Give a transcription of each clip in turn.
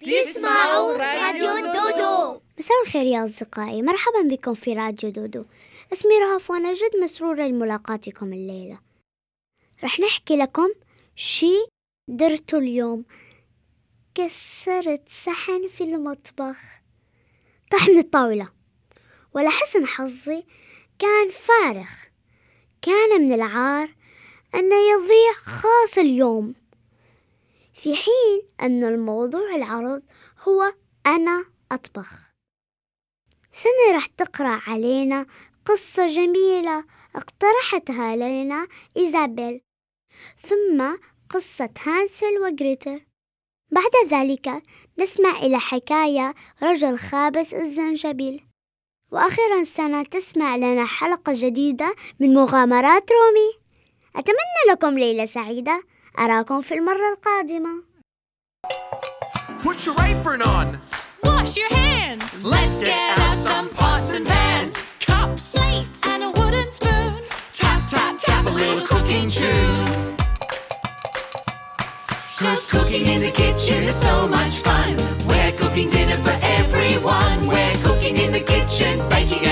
تسمعوا راديو دودو. مساء الخير يا أصدقائي. مرحبا بكم في راديو دودو. اسمي رهف وأنا جد مسرورة لملاقاتكم الليلة. رح نحكي لكم شي درته اليوم. كسرت صحن في المطبخ. طاح من الطاولة ولحسن حظي كان فارغ. كان من العار أنه يضيع خاص اليوم. في حين أن الموضوع العرض هو أنا أطبخ. سنة رح تقرأ علينا قصة جميلة اقترحتها لنا إيزابيل ثم قصة هانسل وغريتر. بعد ذلك نسمع إلى حكاية رجل خابس الزنجبيل. وأخيرا سنة تسمع لنا حلقة جديدة من مغامرات رومي. أتمنى لكم ليلة سعيدة. أراكم في المرة القادمة Put your apron on. Wash your hands. Let's get out some pots and pans. Cups. Plates and a wooden spoon. Tap, tap, tap a little cooking tune. Cause cooking in the kitchen is so much fun. We're cooking dinner for everyone. We're cooking in the kitchen, baking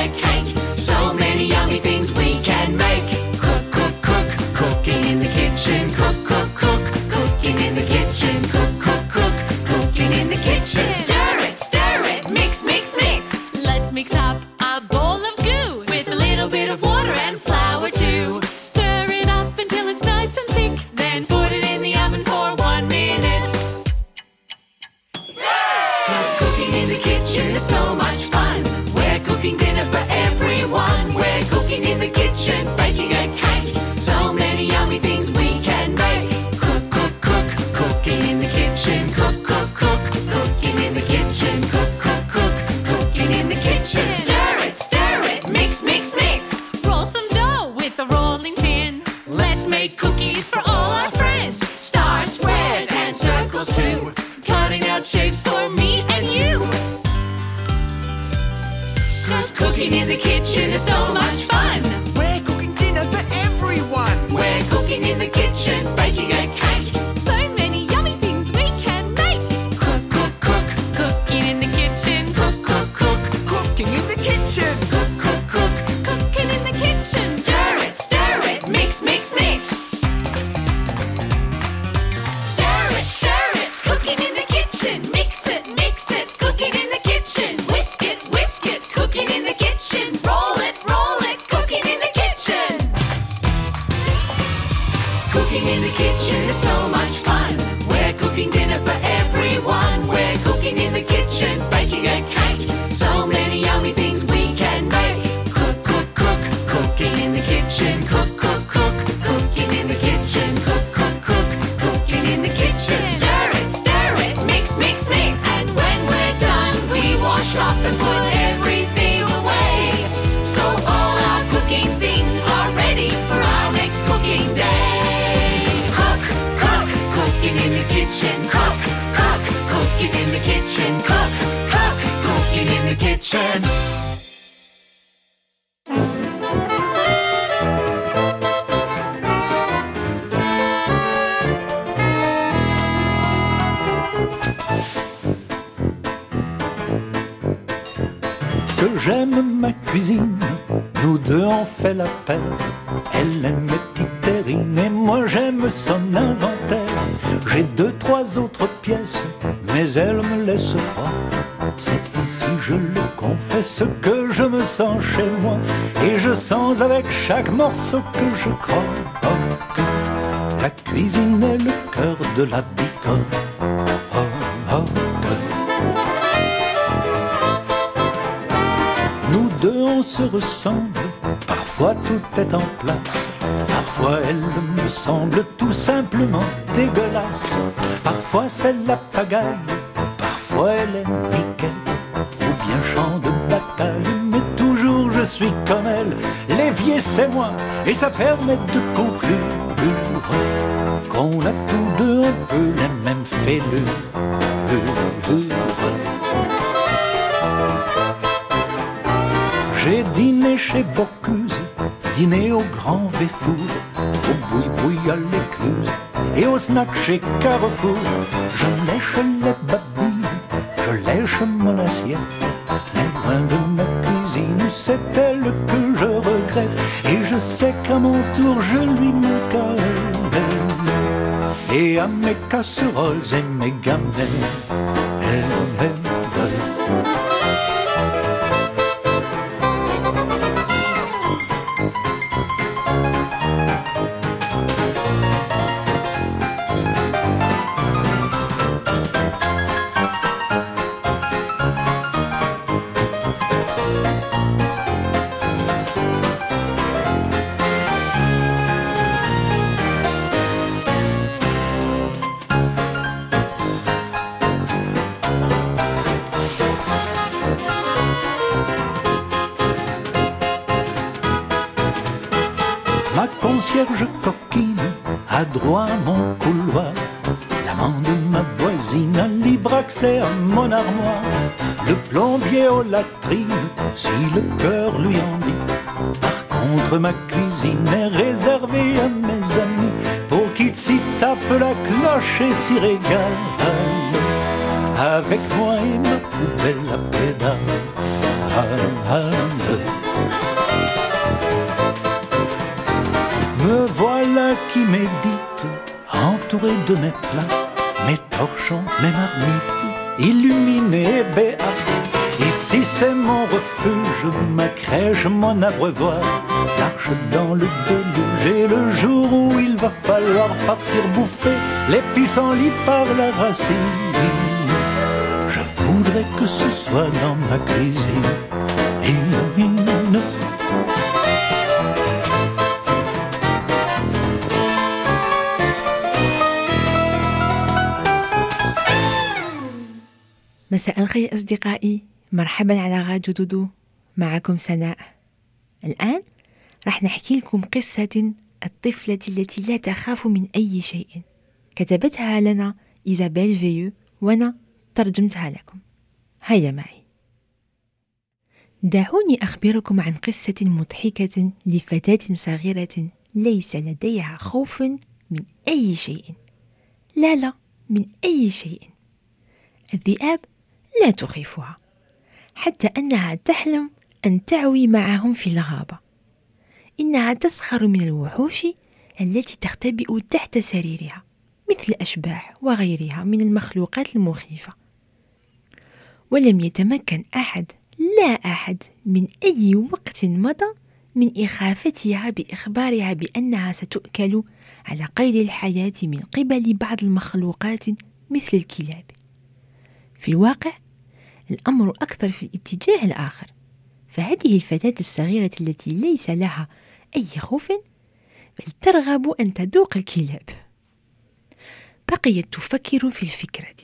C'est ici, je le confesse, que je me sens chez moi. Et je sens avec chaque morceau que je croque. La cuisine est le cœur de la bicoque. Oh, oh, Nous deux, on se ressemble. Parfois tout est en place. Parfois elle me semble tout simplement dégueulasse. Parfois c'est la pagaille. Elle est nickel. Ou bien champ de bataille. Mais toujours je suis comme elle. L'évier c'est moi. Et ça permet de conclure qu'on a tous deux un peu les mêmes fêlures. J'ai dîné chez Bocuse, dîné au Grand Véfour, au boui-boui à l'écluse et au snack chez Carrefour. Je lèche les babines, je lèche mon assiette, mais loin de ma cuisine, c'est elle que je regrette. Et je sais qu'à mon tour, je lui manque et à mes casseroles et mes gamelles. Elle, elle, elle. A droit à mon couloir. L'amant de ma voisine a libre accès à mon armoire. Le plombier aux latrines, si le cœur lui en dit. Par contre, ma cuisine est réservée à mes amis pour qu'ils s'y tapent la cloche et s'y régalent. Avec moi et ma poubelle à pédale. Me voilà qui médite, entouré de mes plats, mes torchons, mes marmites, illuminés et. Ici c'est mon refuge, ma crèche, mon abreuvoir, l'arche dans le déluge et le jour où il va falloir partir bouffer les pissenlits par la racine. Je voudrais que ce soit dans ma cuisine. مساء الخير أصدقائي. مرحبا على راديو دودو. معكم سناء. الآن راح نحكي لكم قصة الطفلة التي لا تخاف من أي شيء. كتبتها لنا إيزابيل فيو وأنا ترجمتها لكم. هيا معي. دعوني أخبركم عن قصة مضحكة لفتاة صغيرة ليس لديها خوف من أي شيء. لا لا من أي شيء. الذئاب لا تخيفها حتى أنها تحلم أن تعوي معهم في الغابة. إنها تسخر من الوحوش التي تختبئ تحت سريرها مثل الاشباح وغيرها من المخلوقات المخيفة. ولم يتمكن أحد لا أحد من أي وقت مضى من إخافتها بإخبارها بأنها ستؤكل على قيد الحياة من قبل بعض المخلوقات مثل الكلاب. في الواقع الأمر أكثر في الاتجاه الآخر فهذه الفتاة الصغيرة التي ليس لها أي خوف بل ترغب أن تذوق الكلاب. بقيت تفكر في الفكرة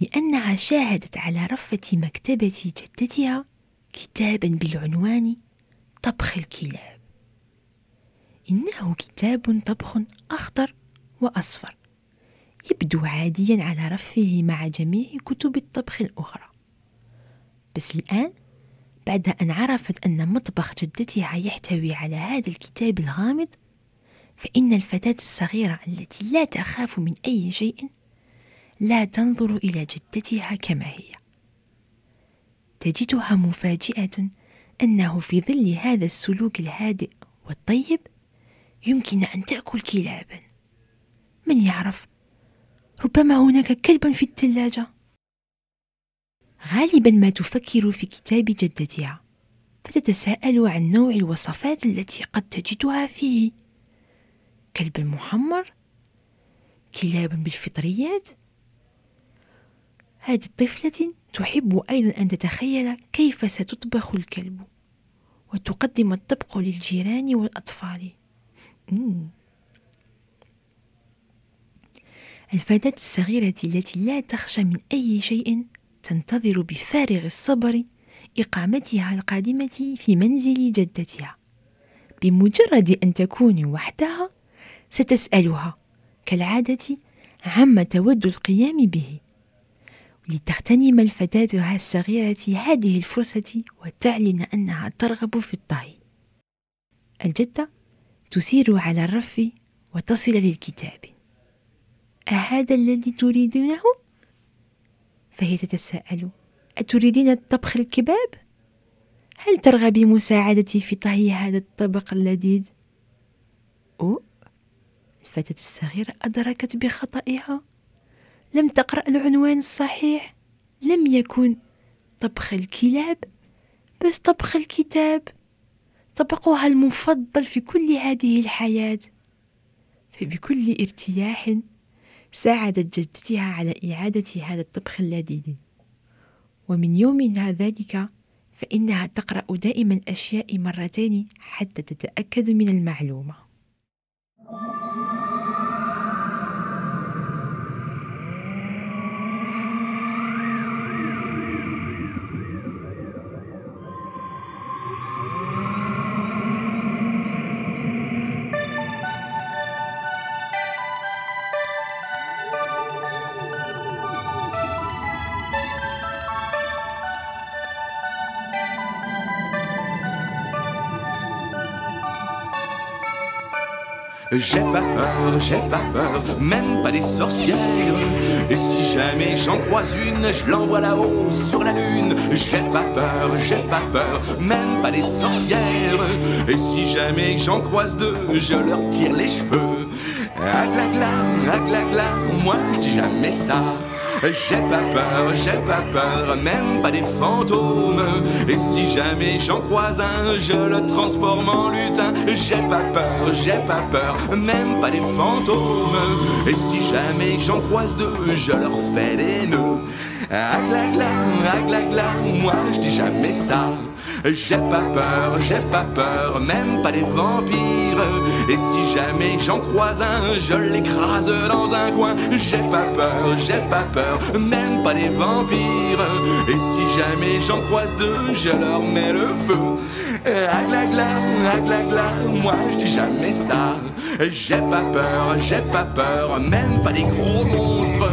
لأنها شاهدت على رفة مكتبة جدتها كتابا بالعنوان طبخ الكلاب. إنه كتاب طبخ أخضر وأصفر. يبدو عاديا على رفه مع جميع كتب الطبخ الأخرى. بس الآن بعد أن عرفت أن مطبخ جدتها يحتوي على هذا الكتاب الغامض فإن الفتاة الصغيرة التي لا تخاف من أي شيء لا تنظر إلى جدتها كما هي. تجدها مفاجئة أنه في ظل هذا السلوك الهادئ والطيب يمكن أن تأكل كلابا. من يعرف؟ ربما هناك كلب في الثلاجة غالبا ما تفكر في كتاب جدتها فتتساءل عن نوع الوصفات التي قد تجدها فيه. كلب محمر؟ كلاب بالفطريات؟ هذه الطفلة تحب أيضا أن تتخيل كيف ستطبخ الكلب وتقدم الطبق للجيران والأطفال. مم. الفتاة الصغيرة التي لا تخشى من أي شيء تنتظر بفارغ الصبر إقامتها القادمة في منزل جدتها. بمجرد أن تكون وحدها ستسألها كالعادة عما تود القيام به. لتغتنم الفتاة الصغيرة هذه الفرصة وتعلن أنها ترغب في الطهي. الجدة تسير على الرف وتصل للكتاب. أهذا الذي تريدونه؟ فهي تتساءل أتريدين طبخ الكباب؟ هل ترغب بمساعدتي في طهي هذا الطبق اللذيذ؟ أو الفتاة الصغيرة أدركت بخطئها لم تقرأ العنوان الصحيح لم يكن طبخ الكلاب بس طبخ الكتاب طبقها المفضل في كل هذه الحياة فبكل ارتياح ساعدت جدتها على إعادة هذا الطبخ اللذيذ. ومن يومها ذلك فإنها تقرأ دائما الأشياء مرتين حتى تتأكد من المعلومة. J'ai pas peur, j'ai pas peur, même pas des sorcières. Et si jamais j'en croise une, je l'envoie là-haut sur la lune. J'ai pas peur, j'ai pas peur, même pas des sorcières. Et si jamais j'en croise deux, je leur tire les cheveux. Aglagla, aglagla, moi je dis jamais ça. J'ai pas peur, j'ai pas peur, même pas des fantômes. Et si jamais j'en croise un, je le transforme en lutin. J'ai pas peur, j'ai pas peur, même pas des fantômes. Et si jamais j'en croise deux, je leur fais des nœuds. Aglagla, aglagla, moi je dis jamais ça. J'ai pas peur, j'ai pas peur, même pas des vampires. Et si jamais j'en croise un, je l'écrase dans un coin. J'ai pas peur, j'ai pas peur, même pas des vampires. Et si jamais j'en croise deux, je leur mets le feu. Aglagla, aglagla, moi je dis jamais ça. J'ai pas peur, j'ai pas peur, même pas des gros monstres.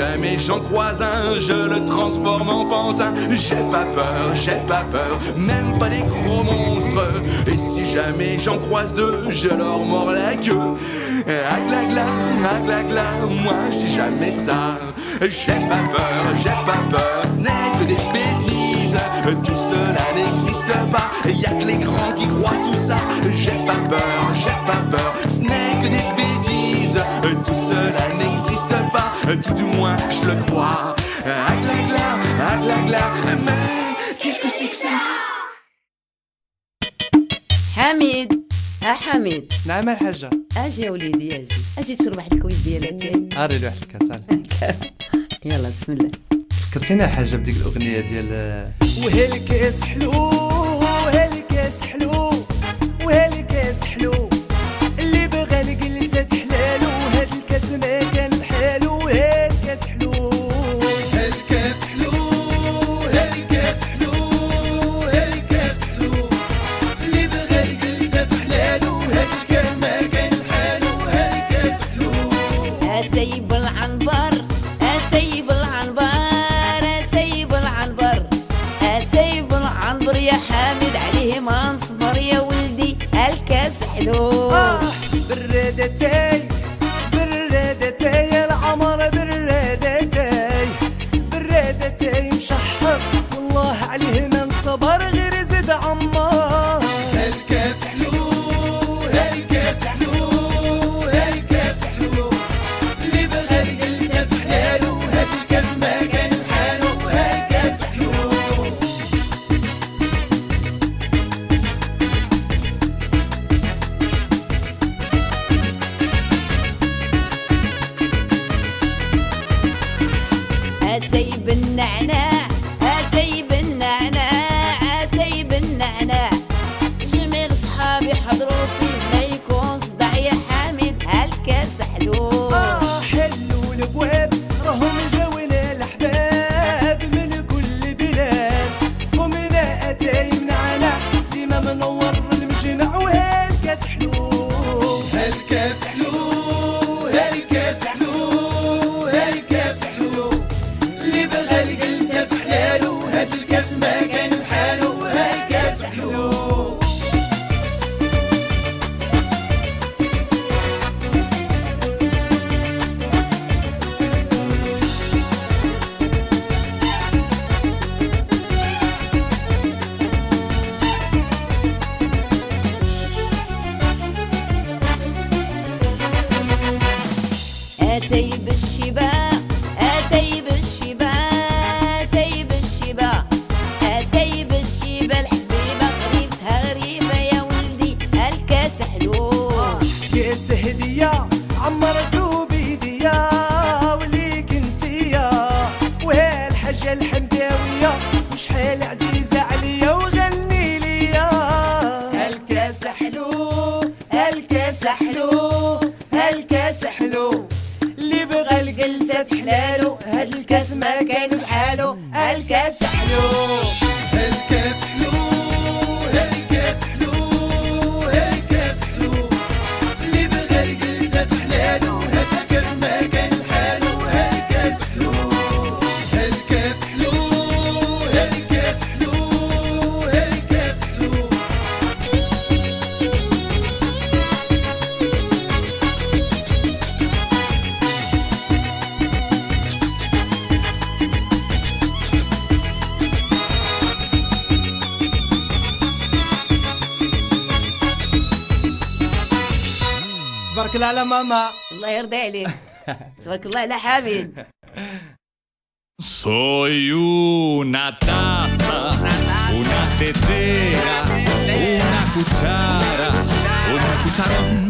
Jamais j'en croise un, je le transforme en pantin. J'ai pas peur, j'ai pas peur, même pas des gros monstres. Et si jamais j'en croise deux, je leur mords la queue. Aglagla, aglagla, moi je dis jamais ça. J'ai pas peur, j'ai pas peur, ce n'est que des bêtises. Tout cela n'existe pas, y a que les grands qui croient tout حميد. ها حميد. نعم الحاجة أجي يا وليدي أجي. أجي تشرب واحد الكويس ديال اتاي أري لي واحد الكاس. يلا بسم الله. فكرتينا الحاجة بديك الأغنية ديال وهالكاس حلو وهالكاس حلو. تبارك الله على ماما. الله يرضى عليك. تبارك الله على حميد Soy una taza, una tetera, una cuchara, un cucharón.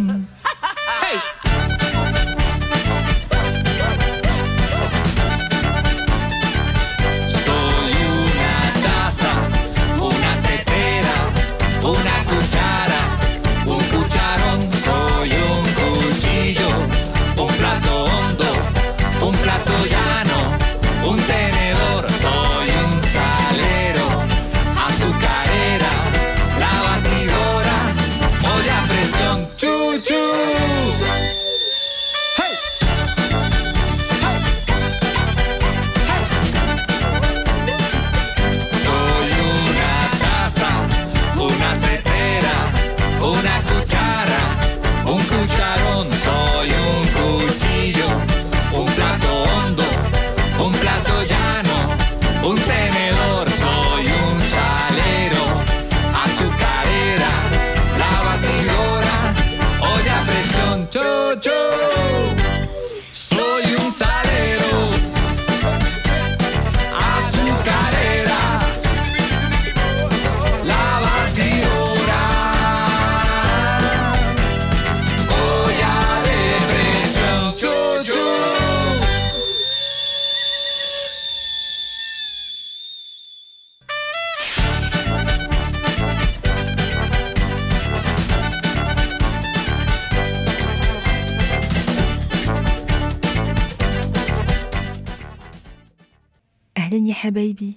حبايبي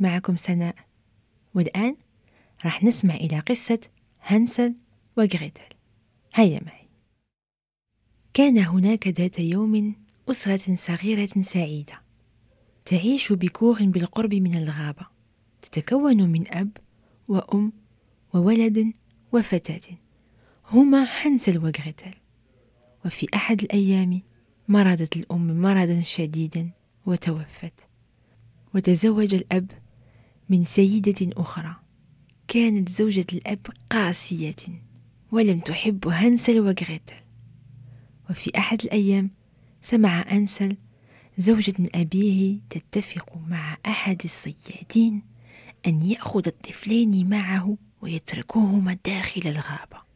معكم سناء. والآن راح نسمع إلى قصة هانسل وغريتل هيا معي. كان هناك ذات يوم أسرة صغيرة سعيدة تعيش بكوخ بالقرب من الغابة. تتكون من أب وأم وولد وفتاة. هما هانسل وغريتل وفي أحد الأيام مرضت الأم مرضا شديدا وتوفت. وتزوج الأب من سيدة أخرى. كانت زوجة الأب قاسية ولم تحب هانسل وغريتل. وفي أحد الأيام سمع أنسل زوجة أبيه تتفق مع أحد الصيادين أن يأخذ الطفلين معه ويتركوهما داخل الغابة.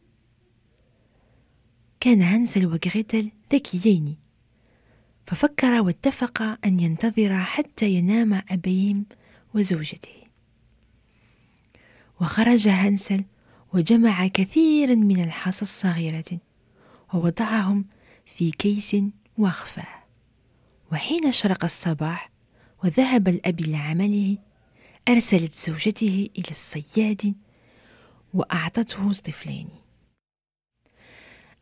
كان هانسل وغريتل ذكيين ففكر واتفق أن ينتظر حتى ينام أبيهم وزوجته. وخرج هانسل وجمع كثيرا من الحصى الصغيرة ووضعهم في كيس واخفاه وحين أشرق الصباح وذهب الأب لعمله أرسلت زوجته إلى الصياد وأعطته طفلين.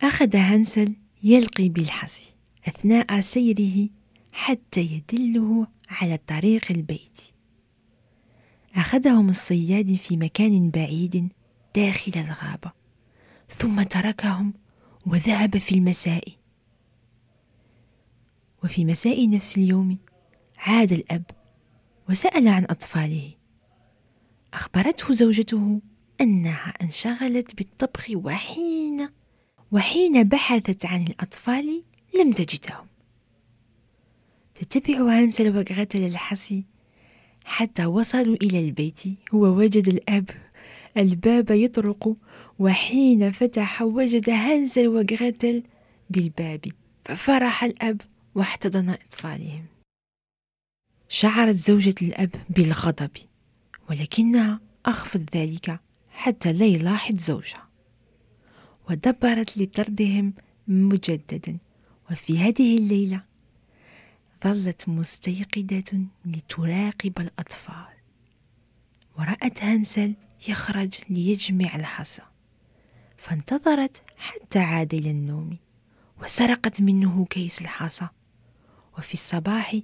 أخذ هانسل يلقي بالحصي. أثناء سيره حتى يدله على طريق البيت. أخذهم الصياد في مكان بعيد داخل الغابة ثم تركهم وذهب في المساء. وفي مساء نفس اليوم عاد الأب وسأل عن أطفاله. أخبرته زوجته أنها انشغلت بالطبخ وحين وحين بحثت عن الأطفال لم تجدهم تتبع هانسل وغريتل الحصي حتى وصلوا إلى البيت. هو وجد الأب الباب يطرق وحين فتح وجد هانسل وغريتل بالباب ففرح الأب واحتضن أطفالهم. شعرت زوجة الأب بالغضب ولكنها أخفت ذلك حتى لا يلاحظ زوجها ودبرت لطردهم مجددا. وفي هذه الليلة ظلت مستيقظة لتراقب الأطفال. ورأت هانسل يخرج ليجمع الحصى. فانتظرت حتى عاد إلى النوم وسرقت منه كيس الحصى. وفي الصباح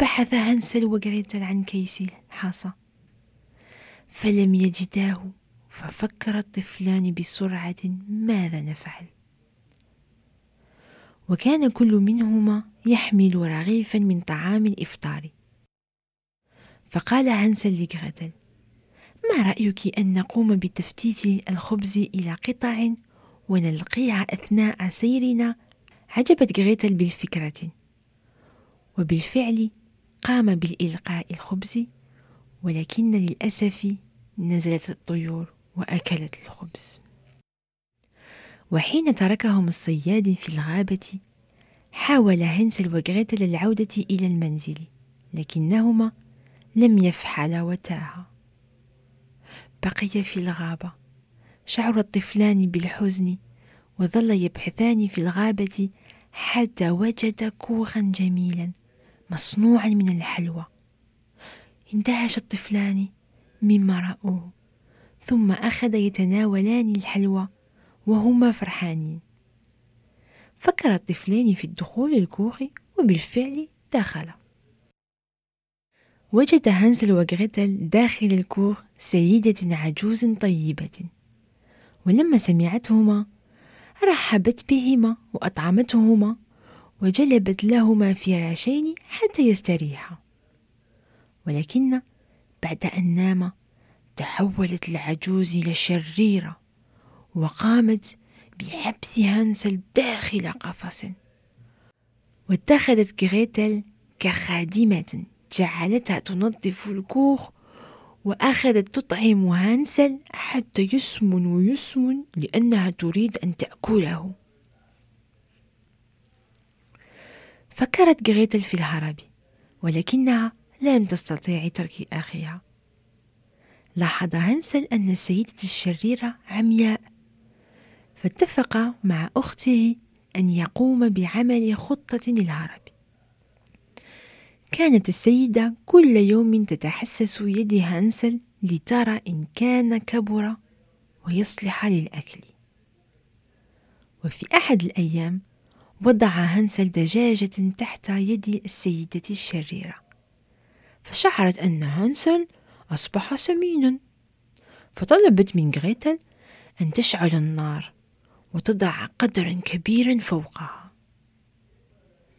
بحث هانسل وغريتل عن كيس الحصى. فلم يجداه ففكر الطفلان بسرعة ماذا نفعل. وكان كل منهما يحمل رغيفا من طعام الإفطار. فقال هانسل لغريتل ما رأيك أن نقوم بتفتيت الخبز إلى قطع ونلقيها أثناء سيرنا؟ عجبت غريتل بالفكرة. وبالفعل قام بالإلقاء الخبز ولكن للأسف نزلت الطيور وأكلت الخبز. وحين تركهم الصياد في الغابة حاول هنسل وغريتل العودة إلى المنزل لكنهما لم يفعلا وتاها. بقي في الغابة شعر الطفلان بالحزن وظل يبحثان في الغابة حتى وجد كوخا جميلا مصنوعا من الحلوى. اندهش الطفلان مما رأوه ثم أخذ يتناولان الحلوى وهما فرحانين. فكر الطفلان في الدخول الكوخ وبالفعل دخل. وجد هانسل وغريتل داخل الكوخ سيدة عجوز طيبة. ولما سمعتهما رحبت بهما وأطعمتهما وجلبت لهما فراشين حتى يستريحا. ولكن بعد أن نام تحولت العجوز إلى شريرة. وقامت بحبس هانسل داخل قفص. واتخذت غريتل كخادمة جعلتها تنظف الكوخ وأخذت تطعم هانسل حتى يسمن ويسمن لأنها تريد أن تأكله. فكرت غريتل في الهرب ولكنها لم تستطيع ترك أخيها. لاحظ هانسل أن السيدة الشريرة عمياء فاتفق مع أخته أن يقوم بعمل خطة للهرب كانت السيدة كل يوم تتحسس يد هانسل لترى إن كان كبر ويصلح للأكل. وفي أحد الأيام وضع هانسل دجاجة تحت يد السيدة الشريرة فشعرت أن هانسل أصبح سمينا فطلبت من غريتل أن تشعل النار. وتضع قدرا كبيرا فوقها.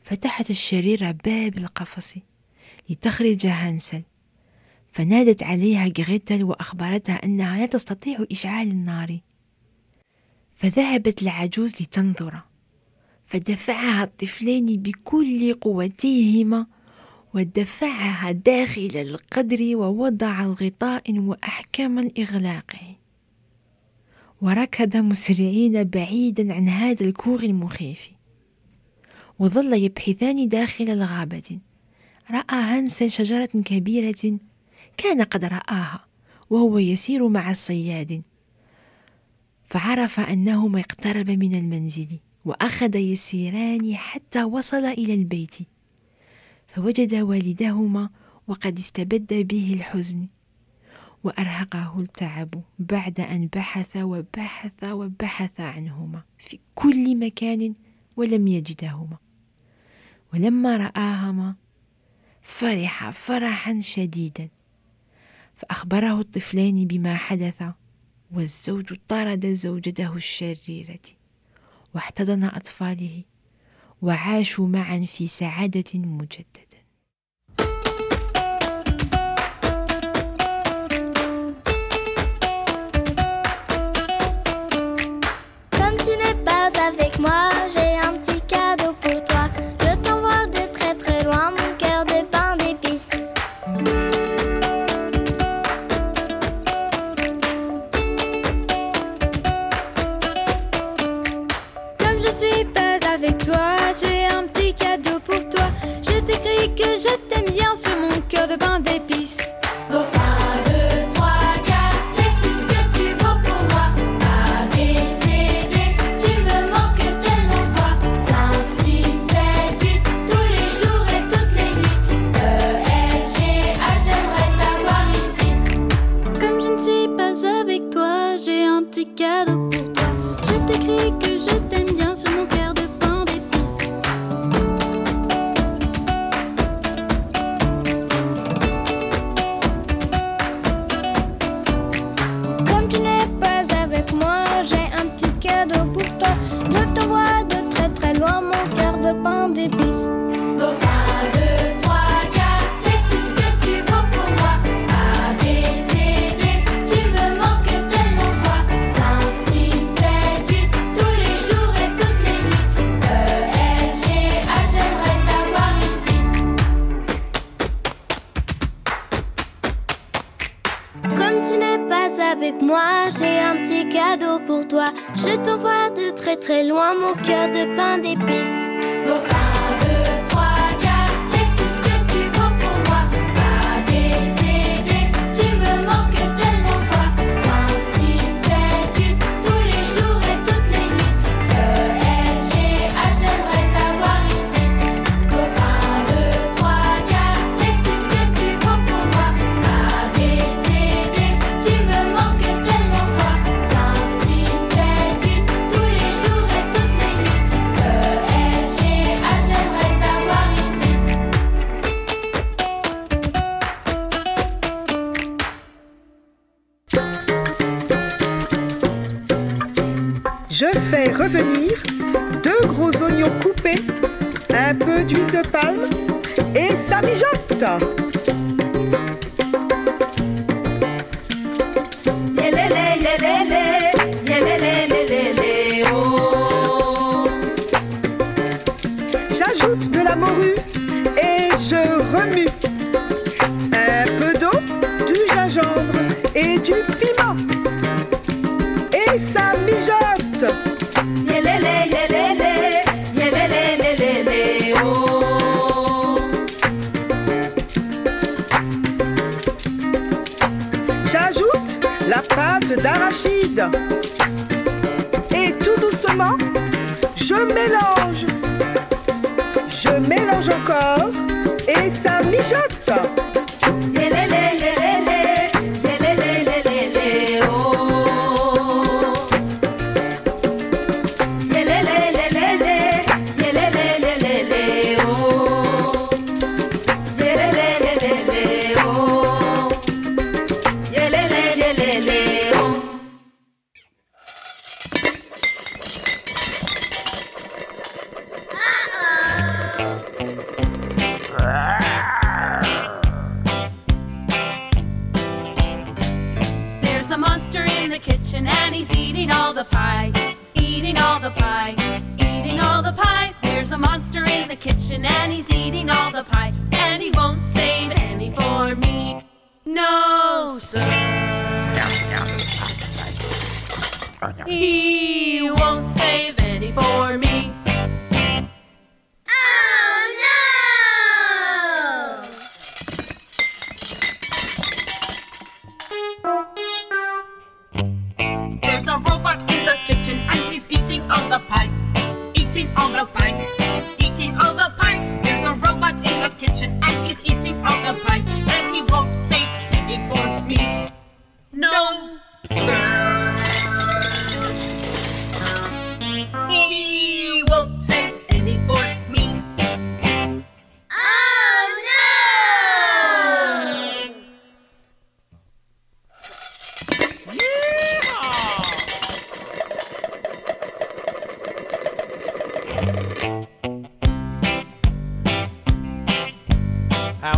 فتحت الشريرة باب القفص لتخرج هانسل فنادت عليها غريتل وأخبرتها أنها لا تستطيع إشعال النار. فذهبت العجوز لتنظر. فدفعها الطفلان بكل قوتيهما ودفعها داخل القدر ووضع الغطاء وأحكم الإغلاق وركض مسرعين بعيدا عن هذا الكوخ المخيف. وظل يبحثان داخل الغابة. رأى هانسل شجرة كبيرة كان قد رآها وهو يسير مع الصياد. فعرف أنهما اقترب من المنزل وأخذ يسيران حتى وصل إلى البيت. فوجد والدهما وقد استبد به الحزن. وأرهقه التعب بعد أن بحث وبحث وبحث عنهما في كل مكان ولم يجدهما. ولما رآهما فرح فرحا شديدا. فأخبره الطفلين بما حدث والزوج طرد زوجته الشريرة واحتضن أطفاله وعاشوا معا في سعادة مجددة. tu n'es pas avec moi, j'ai un petit cadeau pour toi. Je t'envoie de très très loin mon cœur de pain d'épices. Yeah.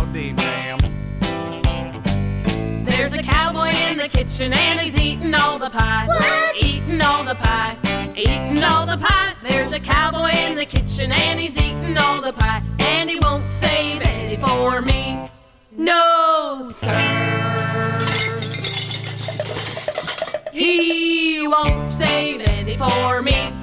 Howdy, ma'am. There's a cowboy in the kitchen and he's eating all the pie. What? Eating all the pie. Eating all the pie. There's a cowboy in the kitchen and he's eating all the pie. And he won't save any for me. No, sir. He won't save any for me.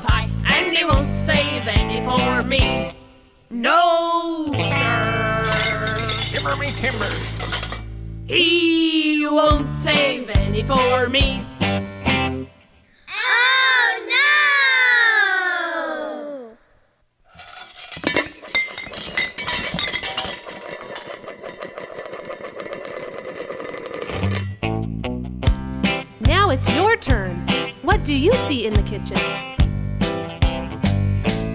The pie. And he won't save any for me. No, sir. Timber me timber. He won't save any for me. Oh no! Now it's your turn. What do you see in the kitchen?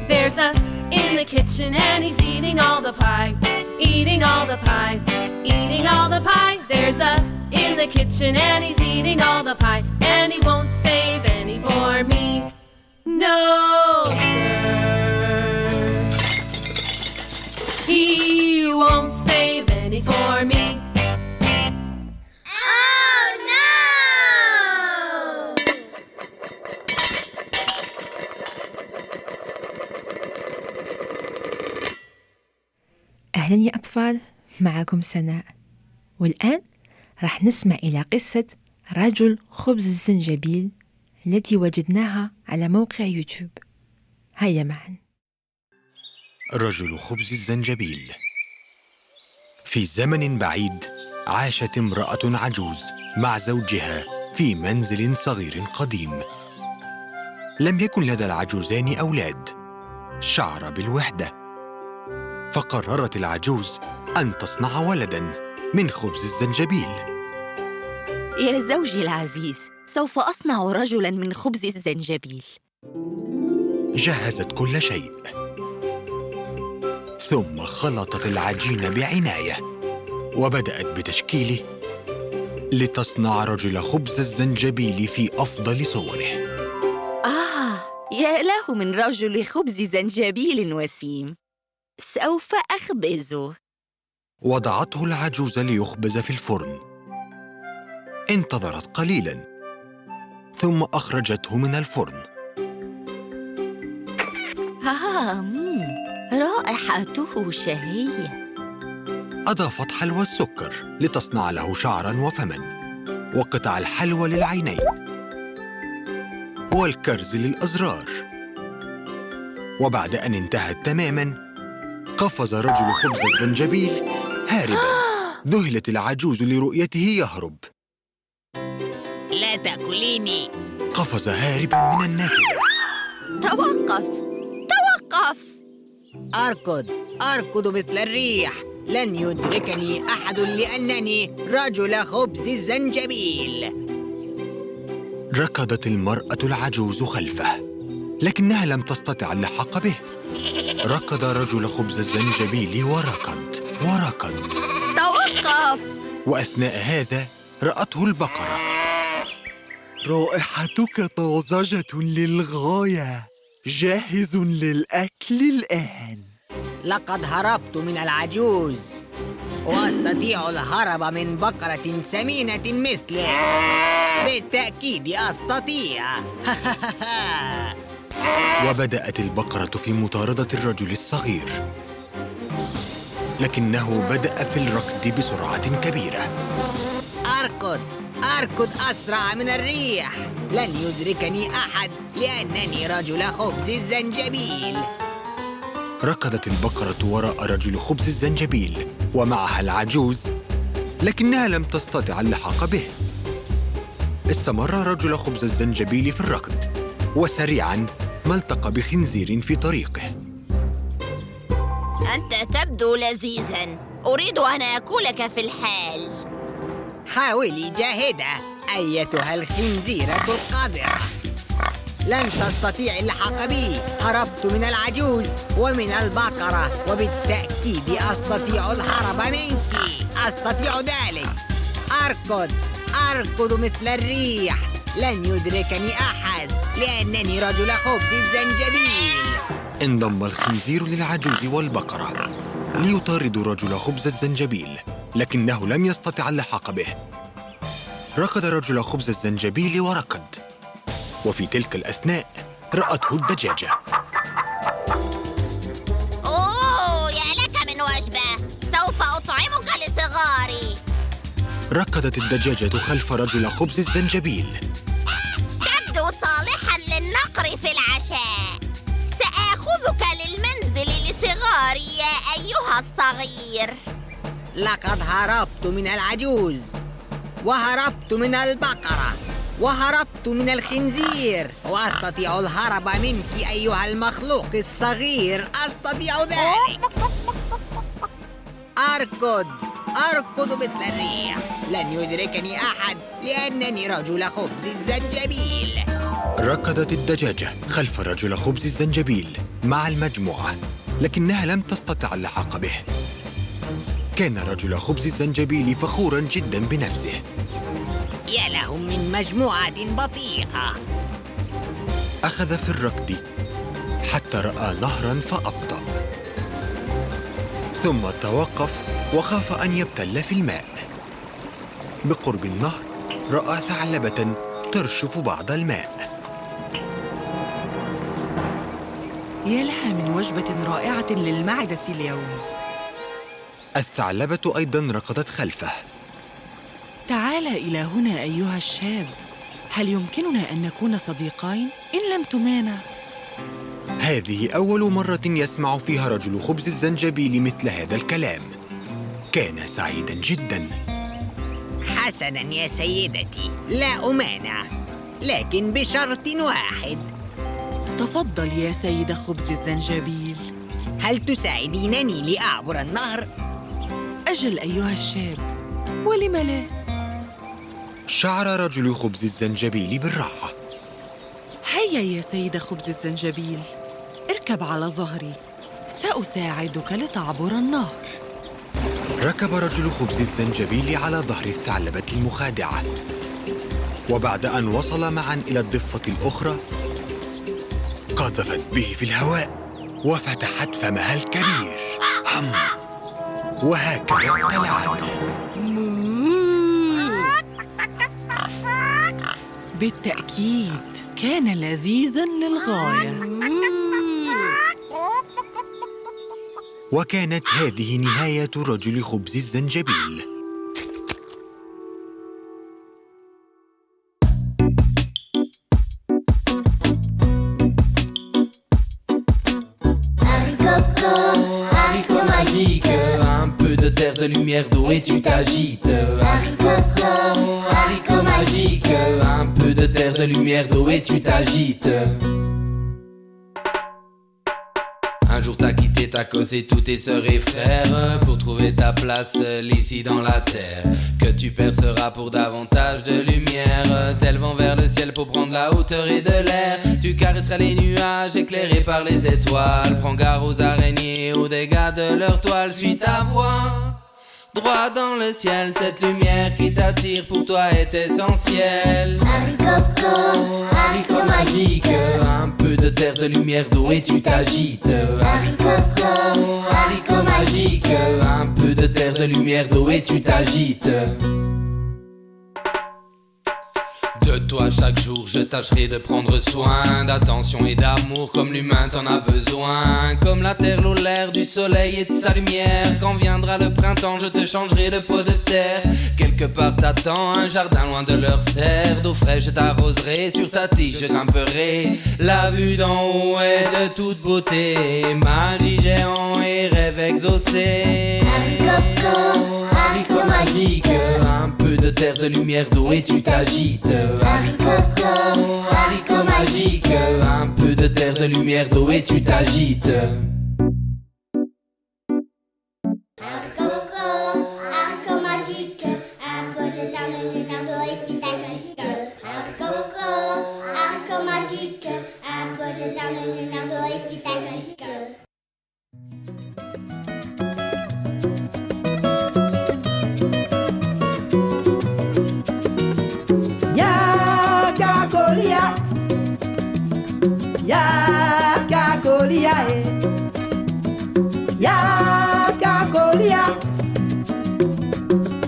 There's a in the kitchen and he's eating all the pie. Eating all the pie. Eating all the pie. There's a in the kitchen and he's eating all the pie. And he won't save any for me. No, sir. He won't save any for me. أهلا يا أطفال معكم سناء. والآن راح نسمع إلى قصة رجل خبز الزنجبيل التي وجدناها على موقع يوتيوب. هيا معا. رجل خبز الزنجبيل. في زمن بعيد عاشت امرأة عجوز مع زوجها في منزل صغير قديم. لم يكن لدى العجوزان أولاد. شعر بالوحدة. فقررت العجوز أن تصنع ولداً من خبز الزنجبيل. يا زوجي العزيز سوف أصنع رجلاً من خبز الزنجبيل. جهزت كل شيء. ثم خلطت العجين بعناية وبدأت بتشكيله لتصنع رجل خبز الزنجبيل في أفضل صوره. آه يا له من رجل خبز زنجبيل وسيم. سوف أخبزه وضعته العجوز ليخبز في الفرن. انتظرت قليلا. ثم أخرجته من الفرن. آه. رائحته شهية. أضافت حلوى السكر لتصنع له شعرا وفما وقطع الحلوى للعينين. والكرز للأزرار. وبعد أن انتهت تماما قفز رجل خبز الزنجبيل هاربا. ذهلت العجوز لرؤيته يهرب. لا تأكليني. قفز هاربا من النافذة. توقف. توقف. أركض. أركض مثل الريح. لن يدركني أحد لأنني رجل خبز الزنجبيل ركضت المرأة العجوز خلفه. لكنها لم تستطع اللحاق به. ركض رجل خبز الزنجبيل وركض وركض. توقف! وأثناء هذا رأته البقرة. رائحتك طازجة للغاية جاهز للأكل الآن. لقد هربت من العجوز. وأستطيع الهرب من بقرة سمينة مثلك. بالتأكيد أستطيع. وبدأت البقرة في مطاردة الرجل الصغير. لكنه بدأ في الركض بسرعة كبيرة. أركض أركض أسرع من الريح. لن يدركني أحد لأنني رجل خبز الزنجبيل. ركضت البقرة وراء رجل خبز الزنجبيل ومعها العجوز لكنها لم تستطع اللحاق به. استمر رجل خبز الزنجبيل في الركض وسريعا ما التقى بخنزير في طريقه. أنت تبدو لذيذا. أريد أن آكلك في الحال. حاولي جاهدة أيتها الخنزيرة القذرة لن تستطيع اللحاق بي. هربت من العجوز ومن البقرة وبالتأكيد أستطيع الهرب منك. أستطيع ذلك. أركض أركض مثل الريح. لن يدركني أحد لأنني رجل خبز الزنجبيل. انضم الخنزير للعجوز والبقرة ليطاردوا رجل خبز الزنجبيل لكنه لم يستطع اللحاق به. ركض رجل خبز الزنجبيل وركض وفي تلك الأثناء رأته الدجاجة. أوه يا لك من وجبة سوف أطعمك لصغاري. ركضت الدجاجة خلف رجل خبز الزنجبيل. الصغير لقد هربت من العجوز وهربت من البقرة وهربت من الخنزير. وأستطيع الهرب منك أيها المخلوق الصغير. أستطيع ذلك. أركض أركض مثل الريح لن يدركني أحد لأنني رجل خبز الزنجبيل. ركضت الدجاجة خلف رجل خبز الزنجبيل مع المجموعة. لكنها لم تستطع اللحاق به. كان رجل خبز الزنجبيل فخورا جدا بنفسه. يا لهم من مجموعة بطيئة أخذ في الركض حتى رأى نهرا فأبطأ. ثم توقف وخاف أن يبتل في الماء. بقرب النهر رأى ثعلبة ترشف بعض الماء. يا لها من وجبة رائعة للمعدة اليوم. الثعلبة أيضا ركضت خلفه. تعال إلى هنا أيها الشاب. هل يمكننا أن نكون صديقين؟ إن لم تمانع؟ هذه أول مرة يسمع فيها رجل خبز الزنجبيل مثل هذا الكلام. كان سعيدا جدا. حسنا يا سيدتي لا أمانع لكن بشرط واحد. تفضل يا سيد خبز الزنجبيل هل تساعدينني لأعبر النهر؟ أجل أيها الشاب ولم لا؟ شعر رجل خبز الزنجبيل بالراحة هيا يا سيد خبز الزنجبيل اركب على ظهري سأساعدك لتعبر النهر ركب رجل خبز الزنجبيل على ظهر الثعلبة المخادعة وبعد أن وصل معا إلى الضفة الأخرى قذفت به في الهواء وفتحت فمها الكبير. هم. وهكذا ابتلعته بالتأكيد كان لذيذا للغاية. وكانت هذه نهاية رجل خبز الزنجبيل. De lumière, et tu t'agites. Haricot, haricot magique, un peu de terre, de lumière, et tu t'agites. Un jour t'as quitté ta cause et tous tes sœurs et frères pour trouver ta place ici dans la terre. Que tu perceras pour davantage de lumière. Tel vent vers le ciel pour prendre la hauteur et de l'air. Tu caresseras les nuages éclairés par les étoiles. Prends garde aux araignées, aux dégâts de leur toile. Suis ta voix. Droit dans le ciel, cette lumière qui t'attire pour toi est essentielle. Haricot, haricot magique, un peu de terre, de lumière, d'eau et tu t'agites. Haricot, haricot magique, un peu de terre, de lumière, d'eau et tu t'agites. Toi chaque jour je tâcherai de prendre soin D'attention et d'amour comme l'humain t'en a besoin. Comme la terre, l'eau, l'air, du soleil et de sa lumière. Quand viendra le printemps je te changerai de peau de terre. Quelque part t'attends un jardin loin de leur serre. D'eau fraîche je t'arroserai, sur ta tige je grimperai La vue d'en haut est de toute beauté. Magie géant et rêve exaucé Haricot magique, un peu de terre, de lumière, d'eau et tu t'agites. Haricot, haricot magique, un peu de terre, de lumière, d'eau et tu t'agites. Magique, un peu de dernier nardo et petite agite. Coco, arc yaka kolia e. Yaka kolia.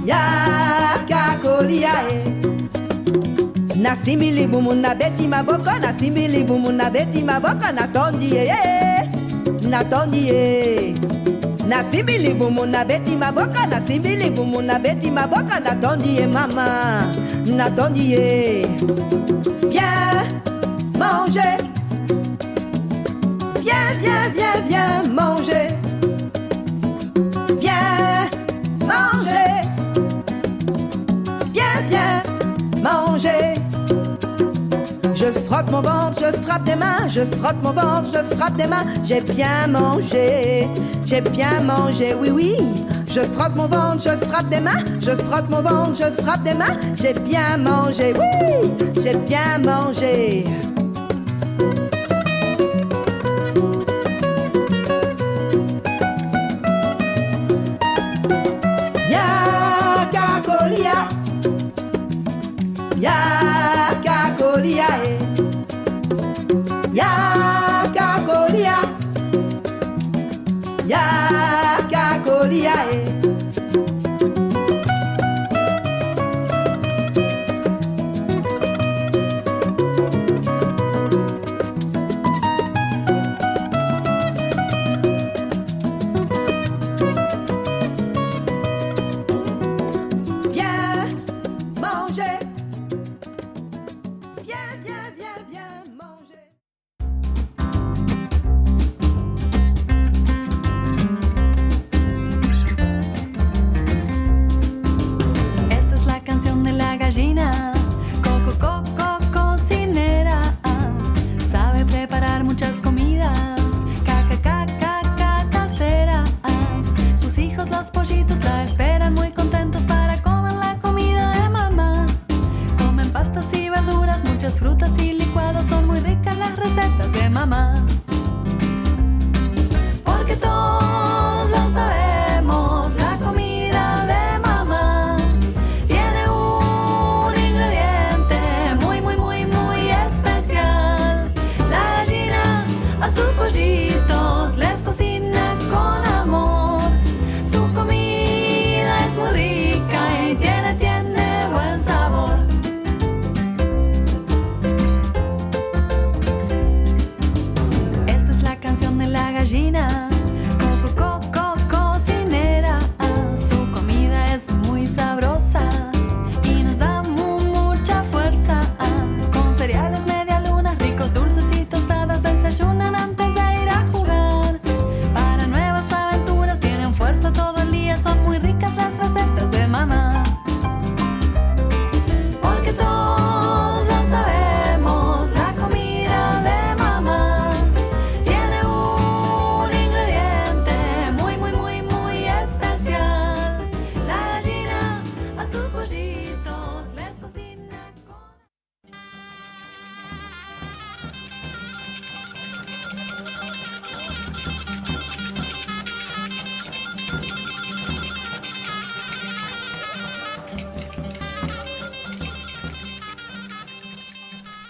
Yaka kolia e. Nasimbi libumu nabeti maboko nasimbi libumu nabeti maboko natondi yeye natondi ye. Nasimbi libumu nabeti maboko nasimbi libumu nabeti maboko natondi ye mama. Natondi ye. Bien manger. Viens, viens, viens, manger Viens manger Viens, viens manger Je frotte mon ventre, je frappe des mains, je frotte mon ventre, je frappe des mains. J'ai bien mangé, j'ai bien mangé, oui, oui. Je frotte mon ventre, je frappe des mains, je frotte mon ventre, je frappe des mains. J'ai bien mangé, oui, j'ai bien mangé.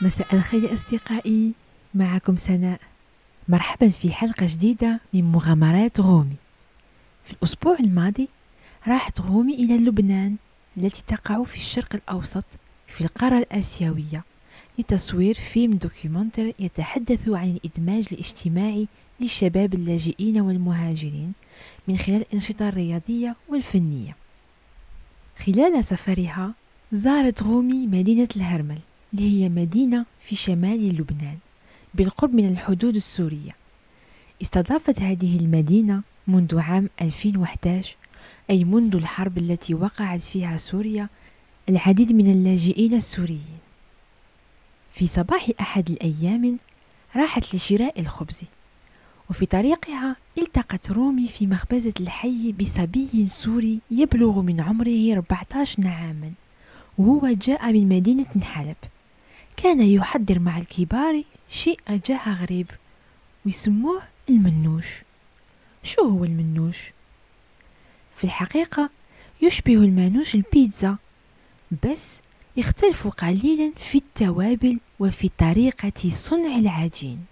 مساء الخير أصدقائي. معكم سناء. مرحبا في حلقة جديدة من مغامرات غومي في الأسبوع الماضي راحت غومي إلى لبنان التي تقع في الشرق الأوسط في القارة الآسيوية لتصوير فيلم documentary يتحدث عن الإدماج الاجتماعي للشباب اللاجئين والمهاجرين من خلال الأنشطة الرياضية والفنية. خلال سفرها زارت غومي مدينة الهرمل. هي مدينة في شمال لبنان بالقرب من الحدود السورية. استضافت هذه المدينة منذ عام 2011 أي منذ الحرب التي وقعت فيها سوريا العديد من اللاجئين السوريين. في صباح أحد الأيام راحت لشراء الخبز وفي طريقها التقت رومي في مخبزة الحي بصبي سوري يبلغ من عمره 14 عاما وهو جاء من مدينة حلب. كان يحضر مع الكبار شيء جاء غريب ويسموه المنوش. شو هو المنوش؟ في الحقيقة يشبه المانوش البيتزا بس يختلف قليلا في التوابل وفي طريقة صنع العجين.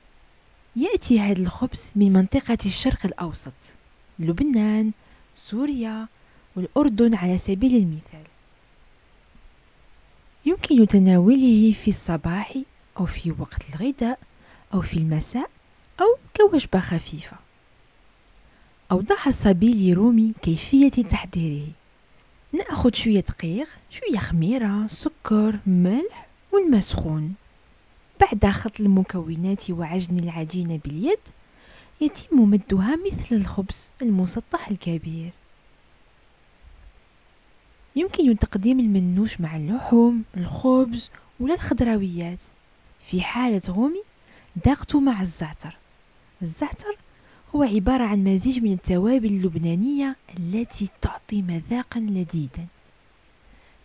يأتي هذا الخبز من منطقة الشرق الأوسط لبنان سوريا والأردن على سبيل المثال. يمكن تناوله في الصباح أو في وقت الغداء أو في المساء أو كوجبة خفيفة. أوضح الصبي لرومي كيفية تحضيره. نأخذ شوية دقيق شوية خميرة سكر ملح والماء سخون بعد خلط المكونات وعجن العجينة باليد يتم مدها مثل الخبز المسطح الكبير. يمكن تقديم المنوش مع اللحوم الخبز ولا الخضرويات في حالة غومي داقته مع الزعتر. الزعتر هو عبارة عن مزيج من التوابل اللبنانية التي تعطي مذاقا لذيذا.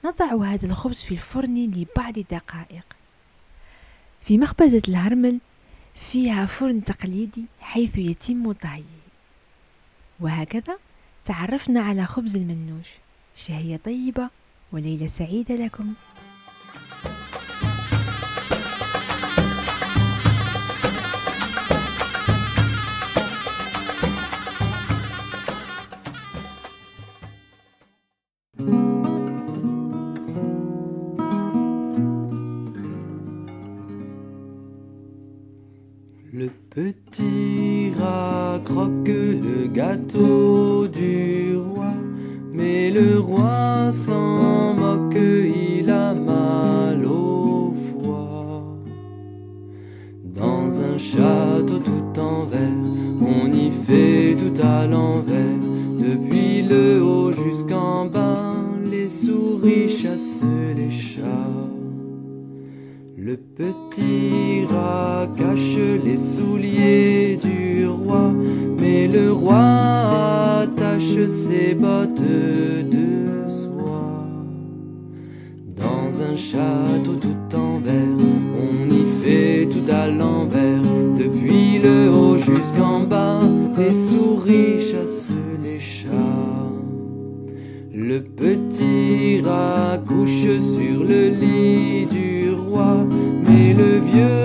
نضع هذا الخبز في الفرن لبعض دقائق. في مخبزة الهرمل فيها فرن تقليدي حيث يتم طهيه. وهكذا تعرفنا على خبز المنوش. شهية طيبة وليلة سعيدة لكم Le petit rat croque le gâteau du roi, mais le roi s'en moque, il a mal au foie. Dans un château tout en verre, on y fait tout à l'envers, depuis le haut jusqu'en bas, les souris chassent les chats. Le petit rat cache les souliers du ses bottes de soie. Dans un château tout en verre, on y fait tout à l'envers, depuis le haut jusqu'en bas, les souris chassent les chats. Le petit rat couche sur le lit du roi, mais le vieux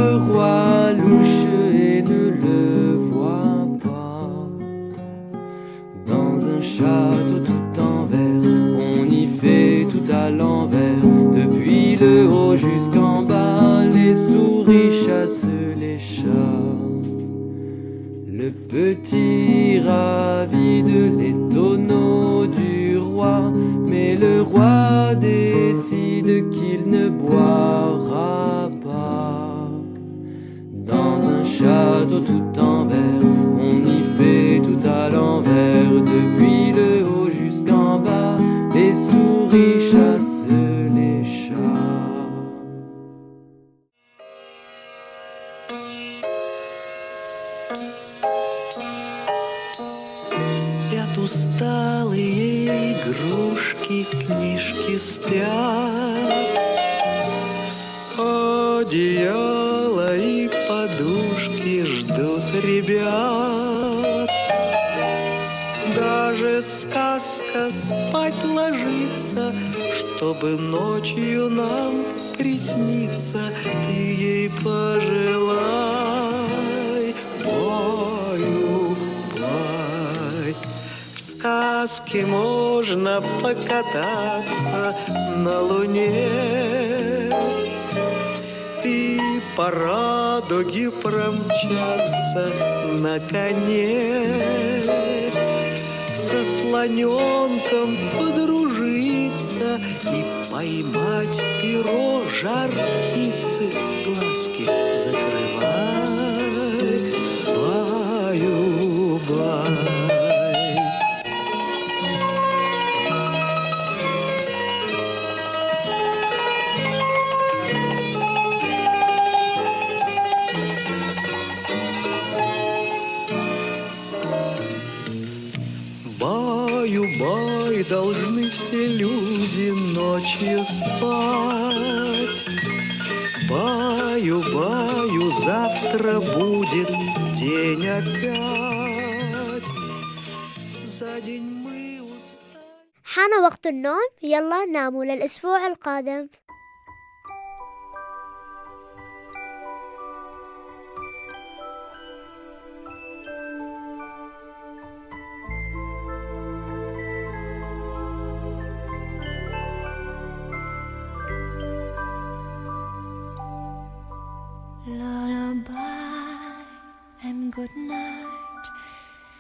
ночью нам присниться. Ты ей пожелай, баю, бай. В сказке можно покататься на луне и по радуге промчаться на коне. Со слоненком подружиться и поймать перо жар птицы, глазки закрывай, ночью спать. Баю, баю, завтра будет день опять. За день мы حان وقت النوم يلا ناموا للأسبوع القادم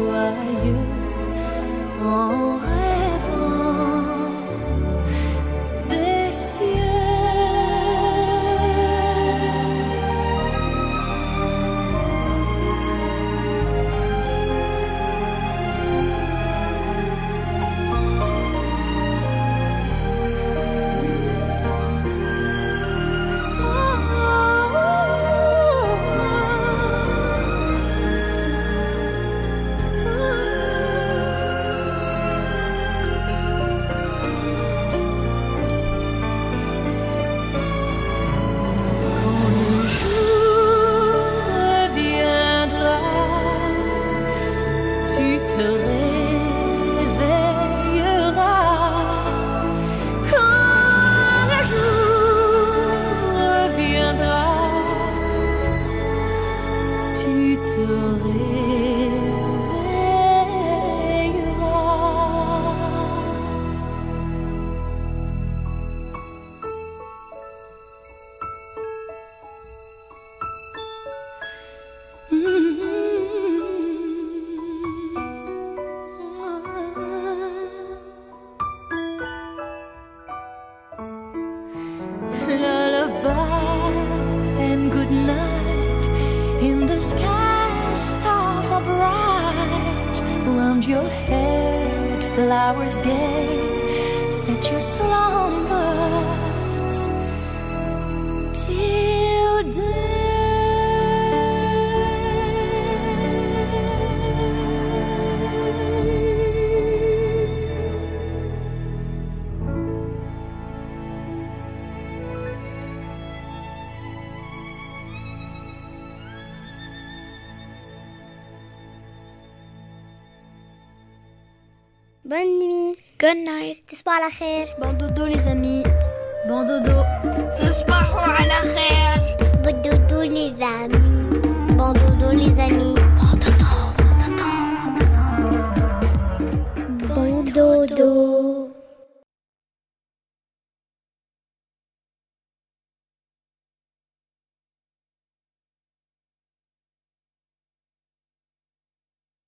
you are.